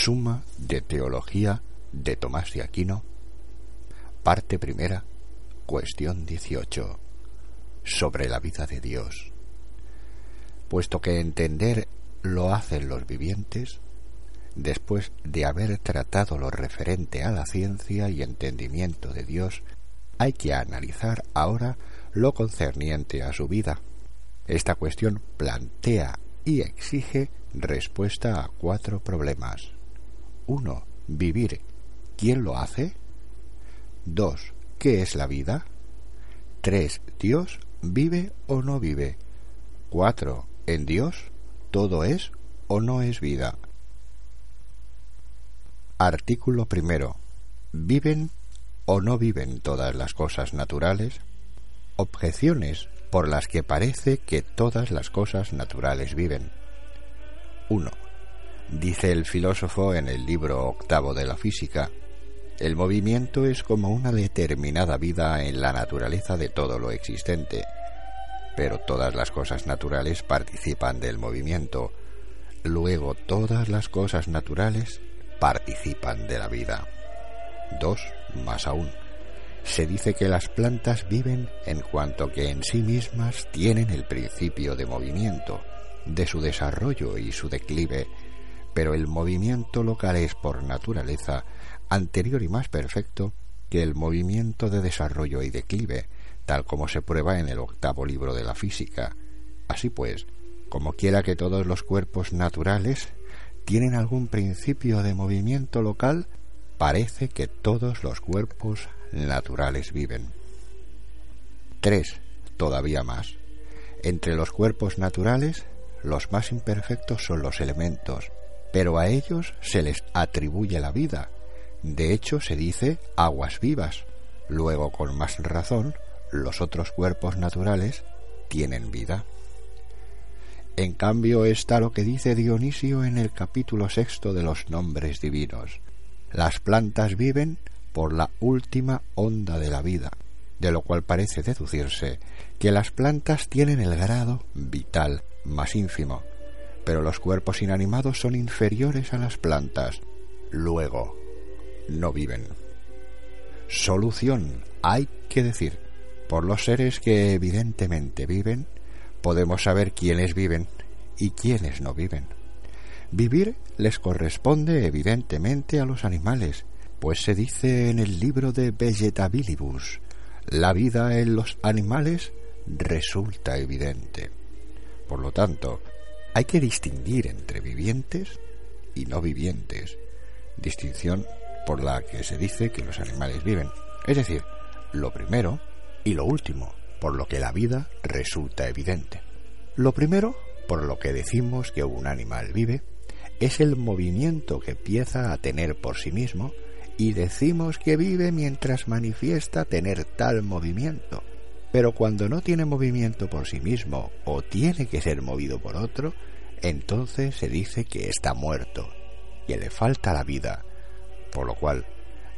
Suma de Teología de Tomás de Aquino, parte primera, cuestión 18, sobre la vida de Dios. Puesto que entender lo hacen los vivientes, después de haber tratado lo referente a la ciencia y entendimiento de Dios, hay que analizar ahora lo concerniente a su vida. Esta cuestión plantea y exige respuesta a cuatro problemas. 1. Vivir. ¿Quién lo hace? 2. ¿Qué es la vida? 3. ¿Dios vive o no vive? 4. ¿En Dios todo es o no es vida? Artículo primero. ¿Viven o no viven todas las cosas naturales? Objeciones por las que parece que todas las cosas naturales viven. 1. Dice el filósofo en el libro octavo de la física, el movimiento es como una determinada vida en la naturaleza de todo lo existente, pero todas las cosas naturales participan del movimiento, luego todas las cosas naturales participan de la vida. 2. Más aún, se dice que las plantas viven en cuanto que en sí mismas tienen el principio de movimiento, de su desarrollo y su declive, pero el movimiento local es por naturaleza anterior y más perfecto que el movimiento de desarrollo y declive, tal como se prueba en el octavo libro de la física. Así pues, como quiera que todos los cuerpos naturales tienen algún principio de movimiento local, parece que todos los cuerpos naturales viven. 3. Todavía más. Entre los cuerpos naturales, los más imperfectos son los elementos, pero a ellos se les atribuye la vida. De hecho, se dice aguas vivas. Luego, con más razón, los otros cuerpos naturales tienen vida. En cambio está lo que dice Dionisio en el capítulo sexto de los nombres divinos. Las plantas viven por la última onda de la vida, de lo cual parece deducirse que las plantas tienen el grado vital más ínfimo, pero los cuerpos inanimados son inferiores a las plantas. Luego, no viven. Solución, hay que decir. Por los seres que evidentemente viven, podemos saber quiénes viven y quiénes no viven. Vivir les corresponde evidentemente a los animales, pues se dice en el libro de Vegetabilibus, la vida en los animales resulta evidente. Por lo tanto, hay que distinguir entre vivientes y no vivientes, distinción por la que se dice que los animales viven, es decir, lo primero y lo último, por lo que la vida resulta evidente. Lo primero, por lo que decimos que un animal vive, es el movimiento que empieza a tener por sí mismo y decimos que vive mientras manifiesta tener tal movimiento. Pero cuando no tiene movimiento por sí mismo o tiene que ser movido por otro, entonces se dice que está muerto, que le falta la vida, por lo cual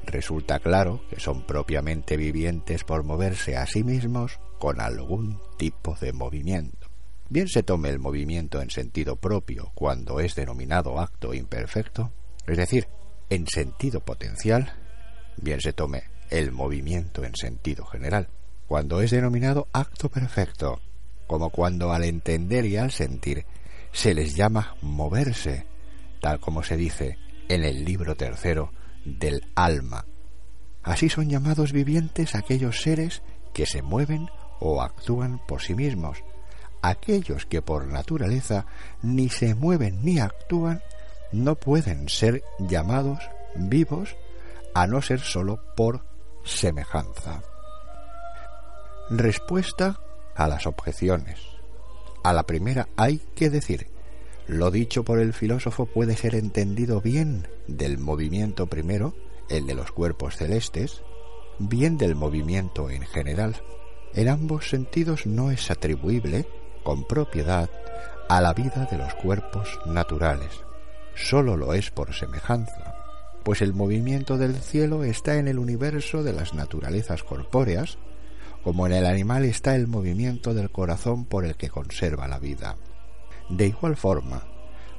resulta claro que son propiamente vivientes por moverse a sí mismos con algún tipo de movimiento. Bien se tome el movimiento en sentido propio cuando es denominado acto imperfecto, es decir, en sentido potencial, bien se tome el movimiento en sentido general, cuando es denominado acto perfecto, como cuando al entender y al sentir se les llama moverse, tal como se dice en el libro tercero del alma. Así son llamados vivientes aquellos seres que se mueven o actúan por sí mismos, aquellos que por naturaleza ni se mueven ni actúan, no pueden ser llamados vivos a no ser sólo por semejanza. Respuesta a las objeciones. A la primera hay que decir, lo dicho por el filósofo puede ser entendido bien del movimiento primero, el de los cuerpos celestes, bien del movimiento en general. En ambos sentidos no es atribuible, con propiedad, a la vida de los cuerpos naturales. Sólo lo es por semejanza, pues el movimiento del cielo está en el universo de las naturalezas corpóreas, como en el animal está el movimiento del corazón por el que conserva la vida. De igual forma,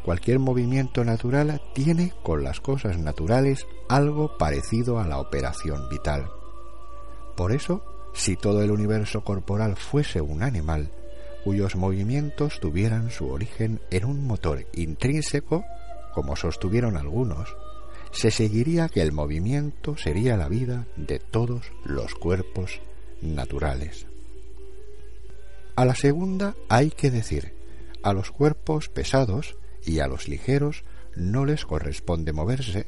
Cualquier movimiento natural tiene con las cosas naturales algo parecido a la operación vital. Por eso, si todo el universo corporal fuese un animal, cuyos movimientos tuvieran su origen en un motor intrínseco, como sostuvieron algunos, se seguiría que el movimiento sería la vida de todos los cuerpos naturales. A la segunda hay que decir, a los cuerpos pesados y a los ligeros no les corresponde moverse,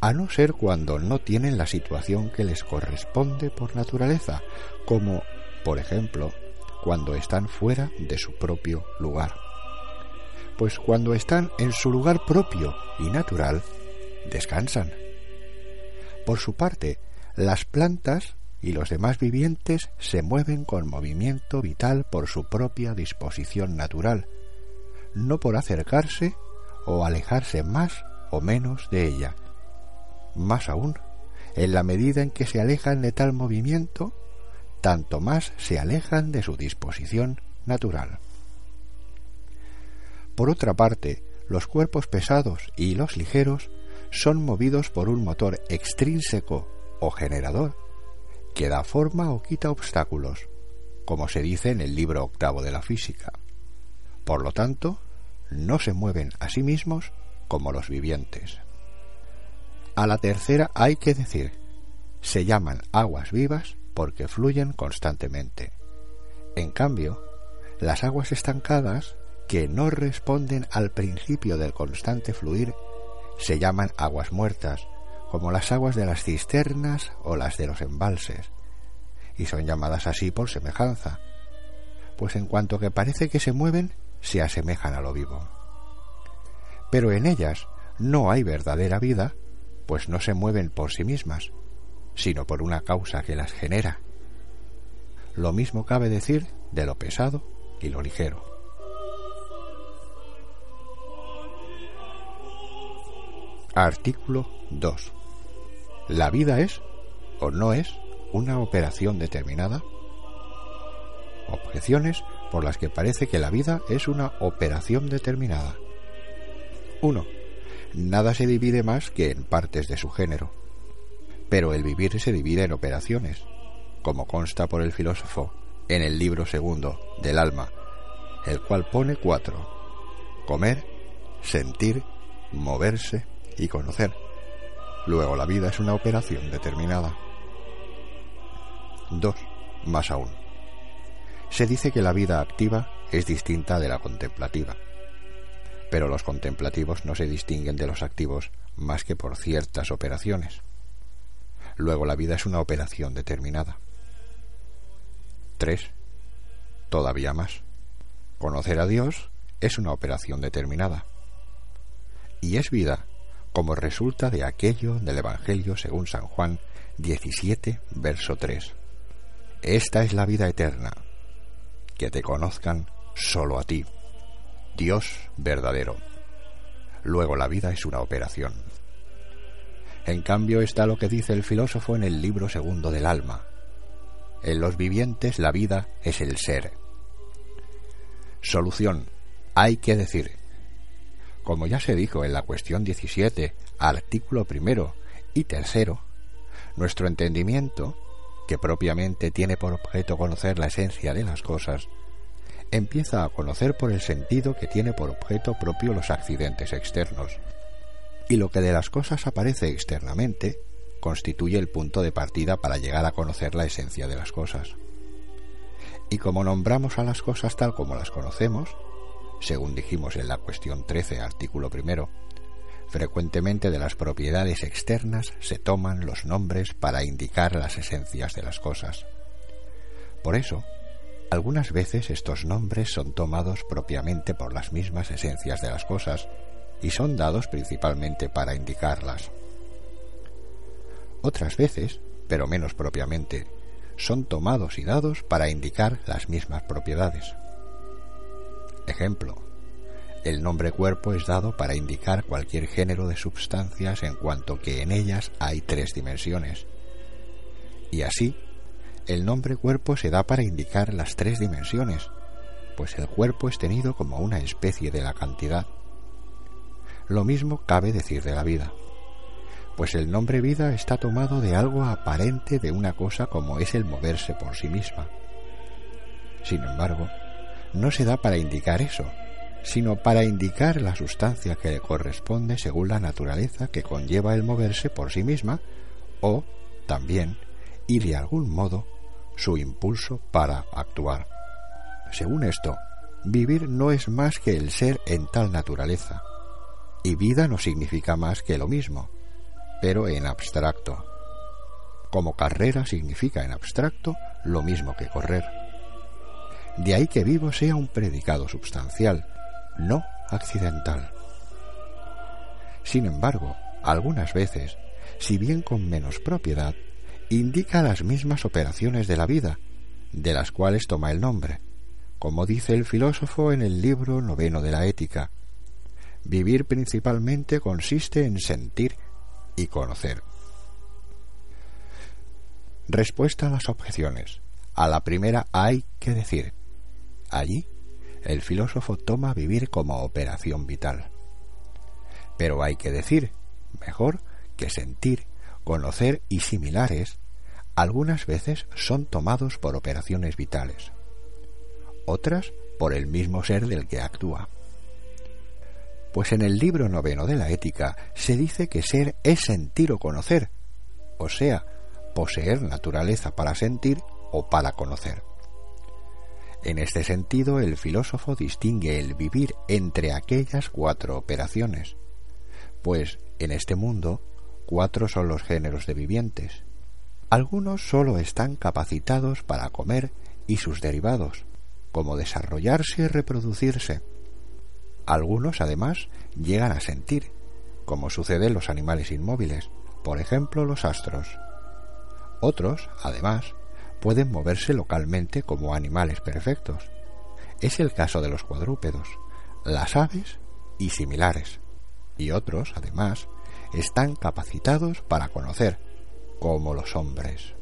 a no ser cuando no tienen la situación que les corresponde por naturaleza, como, por ejemplo, cuando están fuera de su propio lugar. Pues cuando están en su lugar propio y natural, descansan. Por su parte, las plantas y los demás vivientes se mueven con movimiento vital por su propia disposición natural, no por acercarse o alejarse más o menos de ella. Más aún, en la medida en que se alejan de tal movimiento, tanto más se alejan de su disposición natural. Por otra parte, los cuerpos pesados y los ligeros son movidos por un motor extrínseco o generador que da forma o quita obstáculos, como se dice en el libro octavo de la física. Por lo tanto, no se mueven a sí mismos como los vivientes. A la tercera hay que decir, se llaman aguas vivas porque fluyen constantemente. En cambio, las aguas estancadas, que no responden al principio del constante fluir, se llaman aguas muertas, como las aguas de las cisternas o las de los embalses, y son llamadas así por semejanza, pues en cuanto que parece que se mueven, se asemejan a lo vivo. Pero en ellas no hay verdadera vida, pues no se mueven por sí mismas, sino por una causa que las genera. Lo mismo cabe decir de lo pesado y lo ligero. Artículo 2. ¿La vida es o no es una operación determinada? Objeciones por las que parece que la vida es una operación determinada. 1. Nada se divide más que en partes de su género. Pero el vivir se divide en operaciones, como consta por el filósofo en el libro segundo del alma, el cual pone cuatro. Comer, sentir, moverse y conocer. Luego la vida es una operación determinada. 2. Más aún. Se dice que la vida activa es distinta de la contemplativa. Pero los contemplativos no se distinguen de los activos más que por ciertas operaciones. Luego la vida es una operación determinada. 3. Todavía más. Conocer a Dios es una operación determinada. Y es vida como resulta de aquello del Evangelio según San Juan 17, verso 3. Esta es la vida eterna, que te conozcan solo a ti, Dios verdadero. Luego la vida es una operación. En cambio está lo que dice el filósofo en el libro segundo del alma. En los vivientes la vida es el ser. Solución. Hay que decir. Como ya se dijo en la cuestión 17, artículo primero y tercero, nuestro entendimiento que propiamente tiene por objeto conocer la esencia de las cosas, empieza a conocer por el sentido que tiene por objeto propio los accidentes externos. Y lo que de las cosas aparece externamente constituye el punto de partida para llegar a conocer la esencia de las cosas. Y como nombramos a las cosas tal como las conocemos, según dijimos en la cuestión 13, artículo primero, Frecuentemente de las propiedades externas se toman los nombres para indicar las esencias de las cosas. Por eso, algunas veces estos nombres son tomados propiamente por las mismas esencias de las cosas y son dados principalmente para indicarlas. Otras veces, pero menos propiamente, son tomados y dados para indicar las mismas propiedades. Ejemplo, el nombre cuerpo es dado para indicar cualquier género de substancias en cuanto que en ellas hay tres dimensiones. Y así, el nombre cuerpo se da para indicar las tres dimensiones, pues el cuerpo es tenido como una especie de la cantidad. Lo mismo cabe decir de la vida, pues el nombre vida está tomado de algo aparente de una cosa como es el moverse por sí misma. Sin embargo, no se da para indicar eso, sino para indicar la sustancia que le corresponde según la naturaleza que conlleva el moverse por sí misma, o, también, y de algún modo, su impulso para actuar. Según esto, vivir no es más que el ser en tal naturaleza, y vida no significa más que lo mismo, pero en abstracto. Como carrera significa en abstracto lo mismo que correr. De ahí que vivo sea un predicado substancial, no accidental. Sin embargo, algunas veces, si bien con menos propiedad, indica las mismas operaciones de la vida, de las cuales toma el nombre, como dice el filósofo en el libro noveno de la Ética. Vivir principalmente consiste en sentir y conocer. Respuesta a las objeciones. A la primera hay que decir. Allí, el filósofo toma vivir como operación vital. Pero hay que decir, mejor, que sentir, conocer y similares algunas veces son tomados por operaciones vitales, otras por el mismo ser del que actúa. Pues en el libro noveno de la ética se dice que ser es sentir o conocer, o sea, poseer naturaleza para sentir o para conocer. En este sentido, el filósofo distingue el vivir entre aquellas cuatro operaciones, pues en este mundo cuatro son los géneros de vivientes. Algunos sólo están capacitados para comer y sus derivados, como desarrollarse y reproducirse. Algunos, además, llegan a sentir, como sucede en los animales inmóviles, por ejemplo los astros. Otros, además, pueden moverse localmente como animales perfectos. Es el caso de los cuadrúpedos, las aves y similares. Y otros, además, están capacitados para conocer, como los hombres.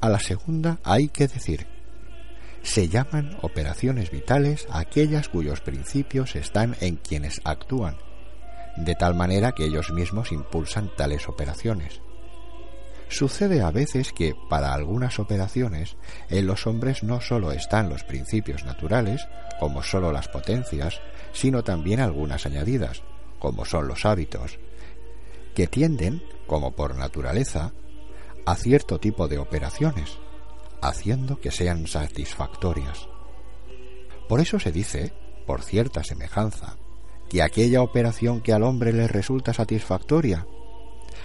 A la segunda hay que decir, se llaman operaciones vitales aquellas cuyos principios están en quienes actúan, de tal manera que ellos mismos impulsan tales operaciones. Sucede a veces que, para algunas operaciones, en los hombres no sólo están los principios naturales, como sólo las potencias, sino también algunas añadidas, como son los hábitos, que tienden, como por naturaleza, a cierto tipo de operaciones, haciendo que sean satisfactorias. Por eso se dice, por cierta semejanza, que aquella operación que al hombre le resulta satisfactoria,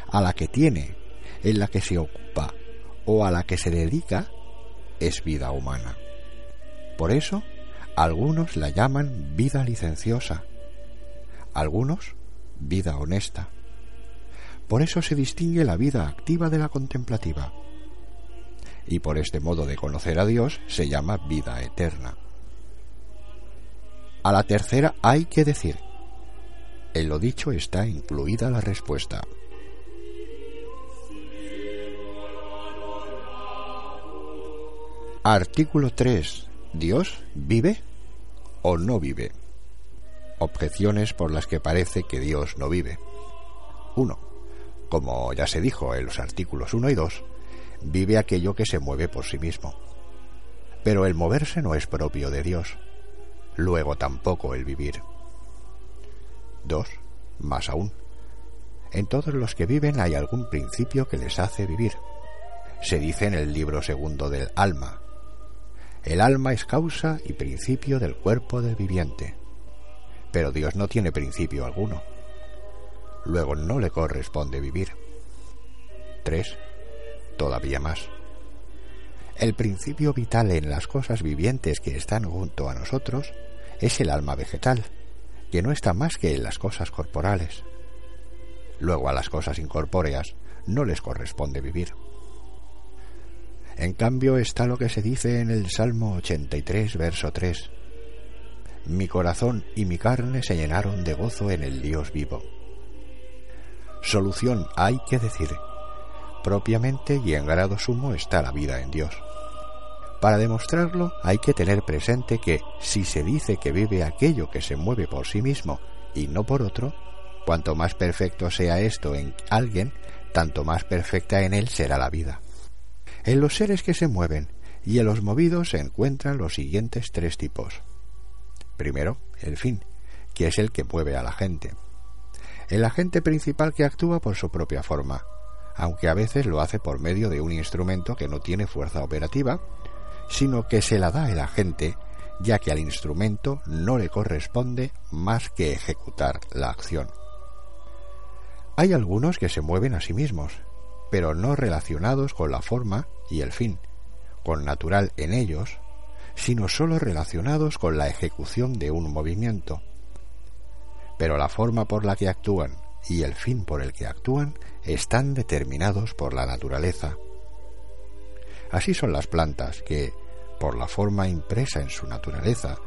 a la que tiene en la que se ocupa o a la que se dedica es vida humana. Por eso, algunos la llaman vida licenciosa, algunos vida honesta. Por eso se distingue la vida activa de la contemplativa. Y por este modo de conocer a Dios se llama vida eterna. A la tercera hay que decir, en lo dicho está incluida la respuesta. Artículo 3. ¿Dios vive o no vive? Objeciones por las que parece que Dios no vive. 1. Como ya se dijo en los artículos 1 y 2, vive aquello que se mueve por sí mismo. Pero el moverse no es propio de Dios. Luego tampoco el vivir. 2. Más aún. En todos los que viven hay algún principio que les hace vivir. Se dice en el libro segundo del alma, el alma es causa y principio del cuerpo del viviente. Pero Dios no tiene principio alguno. Luego no le corresponde vivir. 3. Todavía más. El principio vital en las cosas vivientes que están junto a nosotros es el alma vegetal, que no está más que en las cosas corporales. Luego a las cosas incorpóreas no les corresponde vivir. En cambio está lo que se dice en el Salmo 83, verso 3. Mi corazón y mi carne se llenaron de gozo en el Dios vivo. Solución hay que decir. Propiamente y en grado sumo está la vida en Dios. Para demostrarlo hay que tener presente que si se dice que vive aquello que se mueve por sí mismo y no por otro, cuanto más perfecto sea esto en alguien, tanto más perfecta en él será la vida. En los seres que se mueven y en los movidos se encuentran los siguientes tres tipos. Primero, el fin, que es el que mueve a la gente. El agente principal que actúa por su propia forma, aunque a veces lo hace por medio de un instrumento que no tiene fuerza operativa, sino que se la da el agente, ya que al instrumento no le corresponde más que ejecutar la acción. Hay algunos que se mueven a sí mismos, pero no relacionados con la forma y el fin, con natural en ellos, sino sólo relacionados con la ejecución de un movimiento. Pero la forma por la que actúan y el fin por el que actúan están determinados por la naturaleza. Así son las plantas que, por la forma impresa en su naturaleza,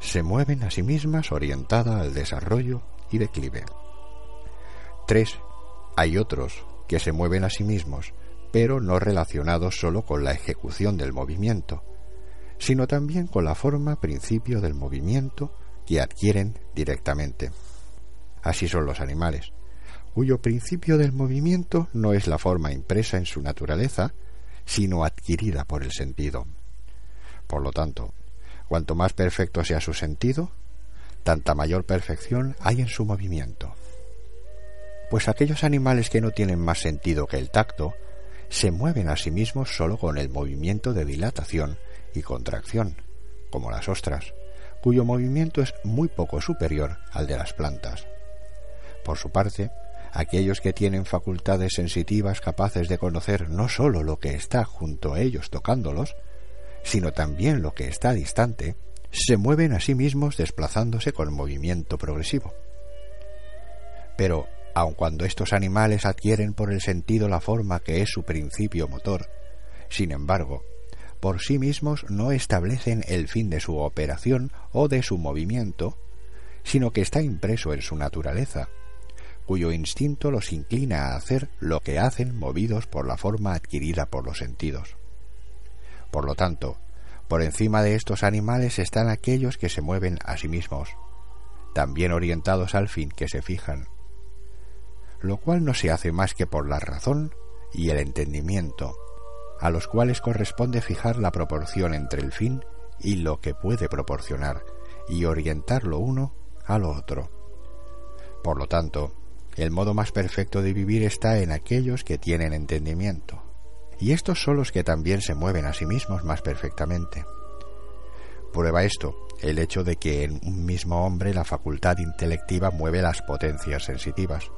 se mueven a sí mismas orientada al desarrollo y declive. 3. Hay otros que se mueven a sí mismos, pero no relacionados sólo con la ejecución del movimiento, sino también con la forma principio del movimiento que adquieren directamente. Así son los animales, cuyo principio del movimiento no es la forma impresa en su naturaleza, sino adquirida por el sentido. Por lo tanto, cuanto más perfecto sea su sentido, tanta mayor perfección hay en su movimiento. Pues aquellos animales que no tienen más sentido que el tacto, se mueven a sí mismos sólo con el movimiento de dilatación y contracción, como las ostras, cuyo movimiento es muy poco superior al de las plantas. Por su parte, aquellos que tienen facultades sensitivas capaces de conocer no sólo lo que está junto a ellos tocándolos, sino también lo que está distante, se mueven a sí mismos desplazándose con movimiento progresivo. Pero, aun cuando estos animales adquieren por el sentido la forma que es su principio motor, sin embargo, por sí mismos no establecen el fin de su operación o de su movimiento, sino que está impreso en su naturaleza, cuyo instinto los inclina a hacer lo que hacen movidos por la forma adquirida por los sentidos. Por lo tanto, por encima de estos animales están aquellos que se mueven a sí mismos, también orientados al fin que se fijan, lo cual no se hace más que por la razón y el entendimiento, a los cuales corresponde fijar la proporción entre el fin y lo que puede proporcionar, y orientar lo uno a lo otro. Por lo tanto, el modo más perfecto de vivir está en aquellos que tienen entendimiento y estos son los que también se mueven a sí mismos más perfectamente. Prueba esto el hecho de que en un mismo hombre la facultad intelectiva mueve las potencias sensitivas,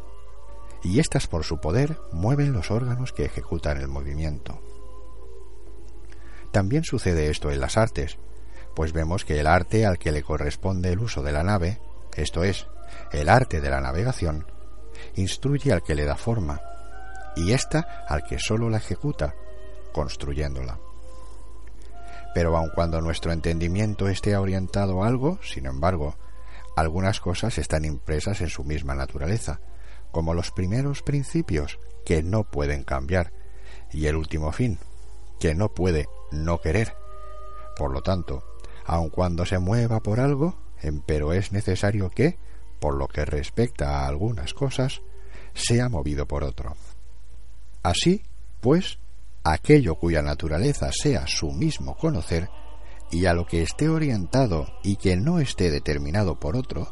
y éstas por su poder mueven los órganos que ejecutan el movimiento. También sucede esto en las artes, pues vemos que el arte al que le corresponde el uso de la nave, esto es, el arte de la navegación, instruye al que le da forma, y ésta al que sólo la ejecuta, construyéndola. Pero aun cuando nuestro entendimiento esté orientado a algo, sin embargo, algunas cosas están impresas en su misma naturaleza, como los primeros principios que no pueden cambiar, y el último fin, que no puede no querer. Por lo tanto, aun cuando se mueva por algo, empero es necesario que, por lo que respecta a algunas cosas, sea movido por otro. Así, pues, aquello cuya naturaleza sea su mismo conocer, y a lo que esté orientado y que no esté determinado por otro,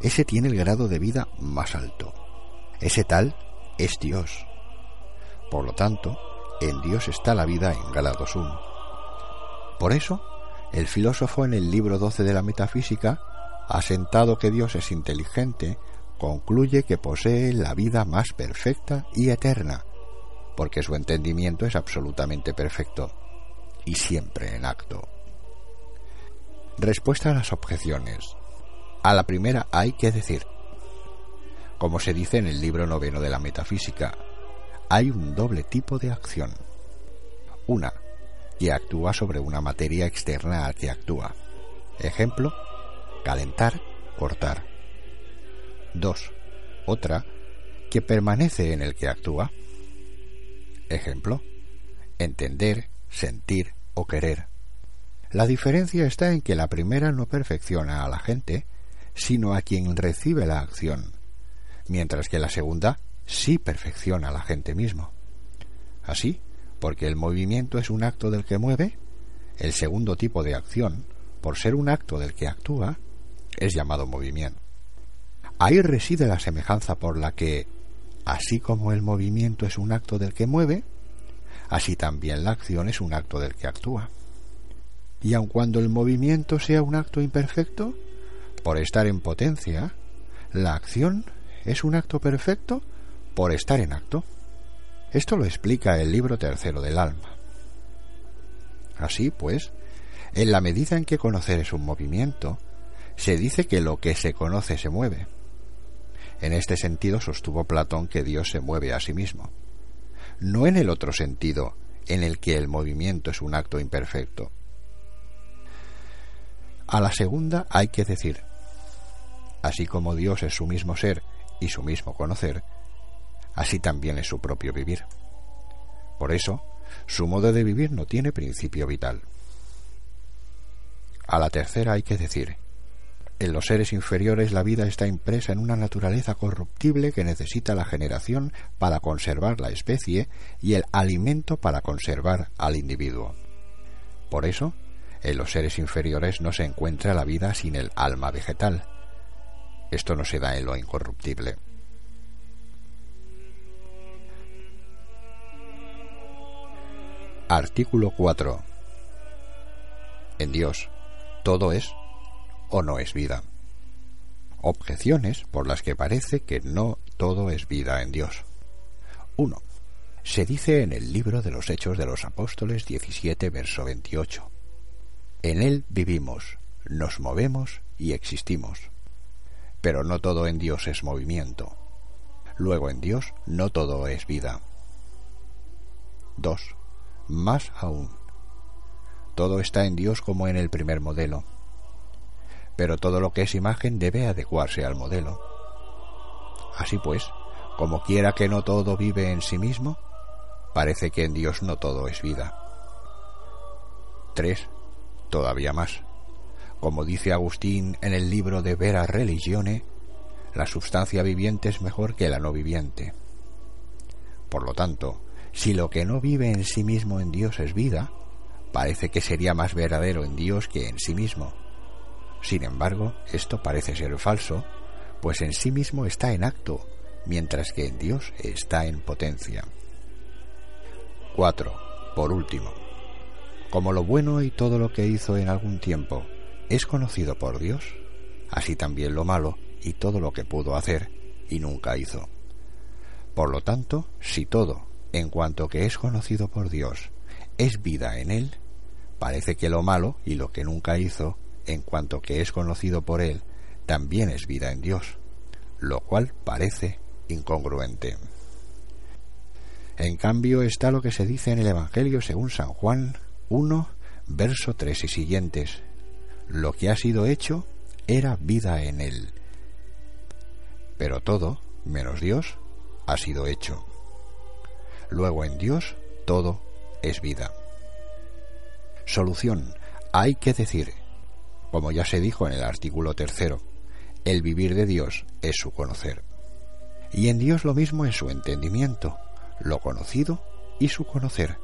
ese tiene el grado de vida más alto. Ese tal es Dios. Por lo tanto, en Dios está la vida en grado sum. Por eso, el filósofo en el libro 12 de la Metafísica, asentado que Dios es inteligente, concluye que posee la vida más perfecta y eterna, porque su entendimiento es absolutamente perfecto y siempre en acto. Respuesta a las objeciones. A la primera hay que decir, como se dice en el libro noveno de la Metafísica, hay un doble tipo de acción. Una, que actúa sobre una materia externa al que actúa. Ejemplo, calentar, cortar. Dos, otra, que permanece en el que actúa. Ejemplo, entender, sentir o querer. La diferencia está en que la primera no perfecciona a la gente, sino a quien recibe la acción, mientras que la segunda sí perfecciona al agente mismo. Así, porque el movimiento es un acto del que mueve, el segundo tipo de acción, por ser un acto del que actúa, es llamado movimiento. Ahí reside la semejanza por la que, así como el movimiento es un acto del que mueve, así también la acción es un acto del que actúa. Y aun cuando el movimiento sea un acto imperfecto, por estar en potencia, la acción es un acto perfecto por estar en acto. Esto lo explica el libro tercero del alma. Así pues, en la medida en que conocer es un movimiento, se dice que lo que se conoce se mueve. En este sentido sostuvo Platón que Dios se mueve a sí mismo. No en el otro sentido, en el que el movimiento es un acto imperfecto. A la segunda hay que decir, así como Dios es su mismo ser y su mismo conocer, así también es su propio vivir. Por eso, su modo de vivir no tiene principio vital. A la tercera hay que decir, en los seres inferiores la vida está impresa en una naturaleza corruptible que necesita la generación para conservar la especie y el alimento para conservar al individuo. Por eso, en los seres inferiores no se encuentra la vida sin el alma vegetal. Esto no se da en lo incorruptible. Artículo 4. En Dios, todo es o no es vida. Objeciones por las que parece que no todo es vida en Dios. 1. Se dice en el libro de los Hechos de los Apóstoles 17, verso 28. En Él vivimos, nos movemos y existimos. Pero no todo en Dios es movimiento. Luego en Dios no todo es vida. 2. Más aún. Todo está en Dios como en el primer modelo pero todo lo que es imagen debe adecuarse al modelo. Así pues, como quiera que no todo vive en sí mismo, parece que en Dios no todo es vida. 3. Todavía más. Como dice Agustín en el libro de Vera Religione, la sustancia viviente es mejor que la no viviente. Por lo tanto, si lo que no vive en sí mismo en Dios es vida, parece que sería más verdadero en Dios que en sí mismo sin embargo, esto parece ser falso, pues en sí mismo está en acto, mientras que en Dios está en potencia. 4. Por último, como lo bueno y todo lo que hizo en algún tiempo es conocido por Dios, así también lo malo y todo lo que pudo hacer y nunca hizo. Por lo tanto, si todo, en cuanto que es conocido por Dios, es vida en él, parece que lo malo y lo que nunca hizo en cuanto que es conocido por él, también es vida en Dios, lo cual parece incongruente. En cambio está lo que se dice en el Evangelio según San Juan 1, verso 3 y siguientes. Lo que ha sido hecho era vida en él. Pero todo, menos Dios, ha sido hecho. Luego en Dios todo es vida. Solución. Hay que decir, como ya se dijo en el artículo tercero, el vivir de Dios es su conocer. Y en Dios lo mismo es su entendimiento, lo conocido y su conocer.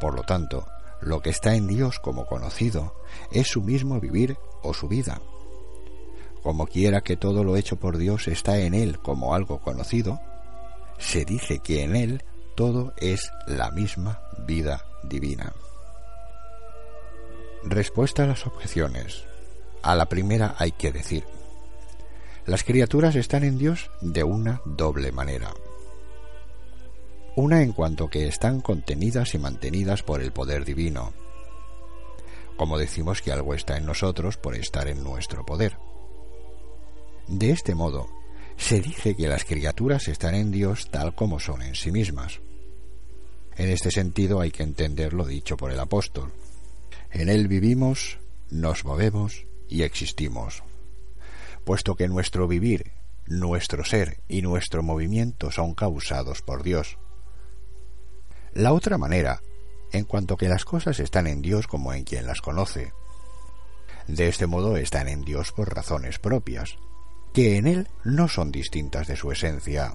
Por lo tanto, lo que está en Dios como conocido es su mismo vivir o su vida. Como quiera que todo lo hecho por Dios está en Él como algo conocido, se dice que en Él todo es la misma vida divina. Respuesta a las objeciones. A la primera hay que decir, las criaturas están en Dios de una doble manera. Una en cuanto que están contenidas y mantenidas por el poder divino. Como decimos que algo está en nosotros por estar en nuestro poder. De este modo, se dice que las criaturas están en Dios tal como son en sí mismas. En este sentido hay que entender lo dicho por el apóstol. En Él vivimos, nos movemos y existimos. Puesto que nuestro vivir, nuestro ser y nuestro movimiento son causados por Dios. La otra manera, en cuanto que las cosas están en Dios como en quien las conoce. De este modo están en Dios por razones propias, que en Él no son distintas de su esencia.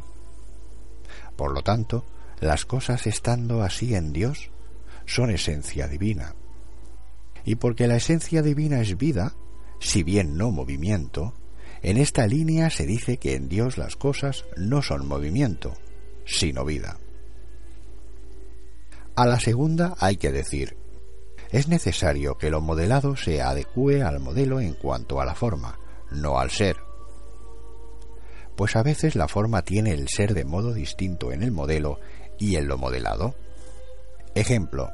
Por lo tanto, las cosas estando así en Dios son esencia divina. Y porque la esencia divina es vida, si bien no movimiento, en esta línea se dice que en Dios las cosas no son movimiento, sino vida. A la segunda hay que decir, es necesario que lo modelado se adecue al modelo en cuanto a la forma, no al ser. Pues a veces la forma tiene el ser de modo distinto en el modelo y en lo modelado. Ejemplo,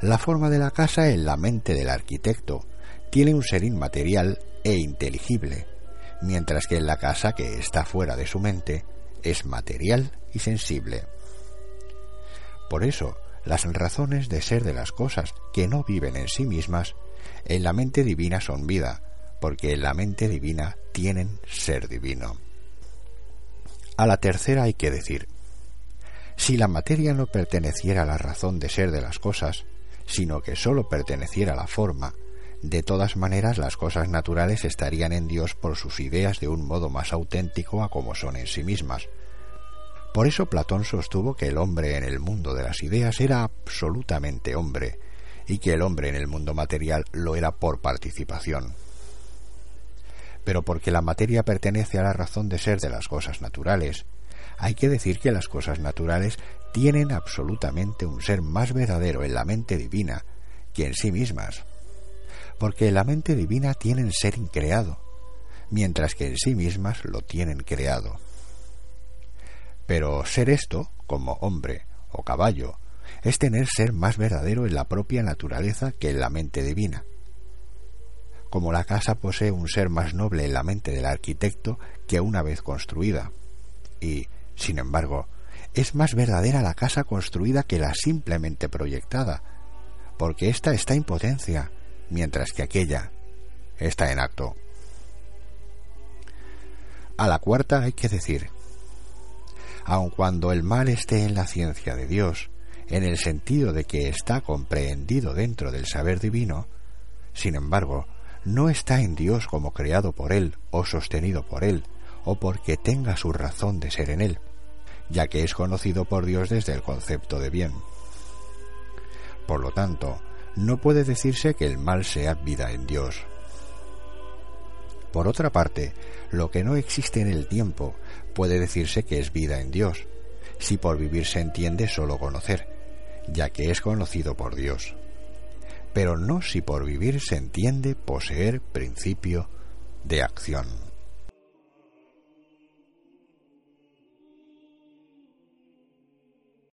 la forma de la casa en la mente del arquitecto tiene un ser inmaterial e inteligible, mientras que en la casa que está fuera de su mente es material y sensible. Por eso, las razones de ser de las cosas que no viven en sí mismas, en la mente divina son vida, porque en la mente divina tienen ser divino. A la tercera hay que decir, si la materia no perteneciera a la razón de ser de las cosas, sino que sólo perteneciera a la forma, de todas maneras las cosas naturales estarían en Dios por sus ideas de un modo más auténtico a como son en sí mismas. Por eso Platón sostuvo que el hombre en el mundo de las ideas era absolutamente hombre, y que el hombre en el mundo material lo era por participación. Pero porque la materia pertenece a la razón de ser de las cosas naturales, hay que decir que las cosas naturales tienen absolutamente un ser más verdadero en la mente divina que en sí mismas, porque en la mente divina tienen ser increado, mientras que en sí mismas lo tienen creado. Pero ser esto, como hombre o caballo, es tener ser más verdadero en la propia naturaleza que en la mente divina. Como la casa posee un ser más noble en la mente del arquitecto que una vez construida, y, sin embargo, es más verdadera la casa construida que la simplemente proyectada, porque ésta está en potencia, mientras que aquella está en acto. A la cuarta hay que decir, aun cuando el mal esté en la ciencia de Dios, en el sentido de que está comprendido dentro del saber divino, sin embargo, no está en Dios como creado por Él o sostenido por Él, o porque tenga su razón de ser en Él, ya que es conocido por Dios desde el concepto de bien. Por lo tanto, no puede decirse que el mal sea vida en Dios. Por otra parte, lo que no existe en el tiempo puede decirse que es vida en Dios, si por vivir se entiende solo conocer, ya que es conocido por Dios. Pero no si por vivir se entiende poseer principio de acción.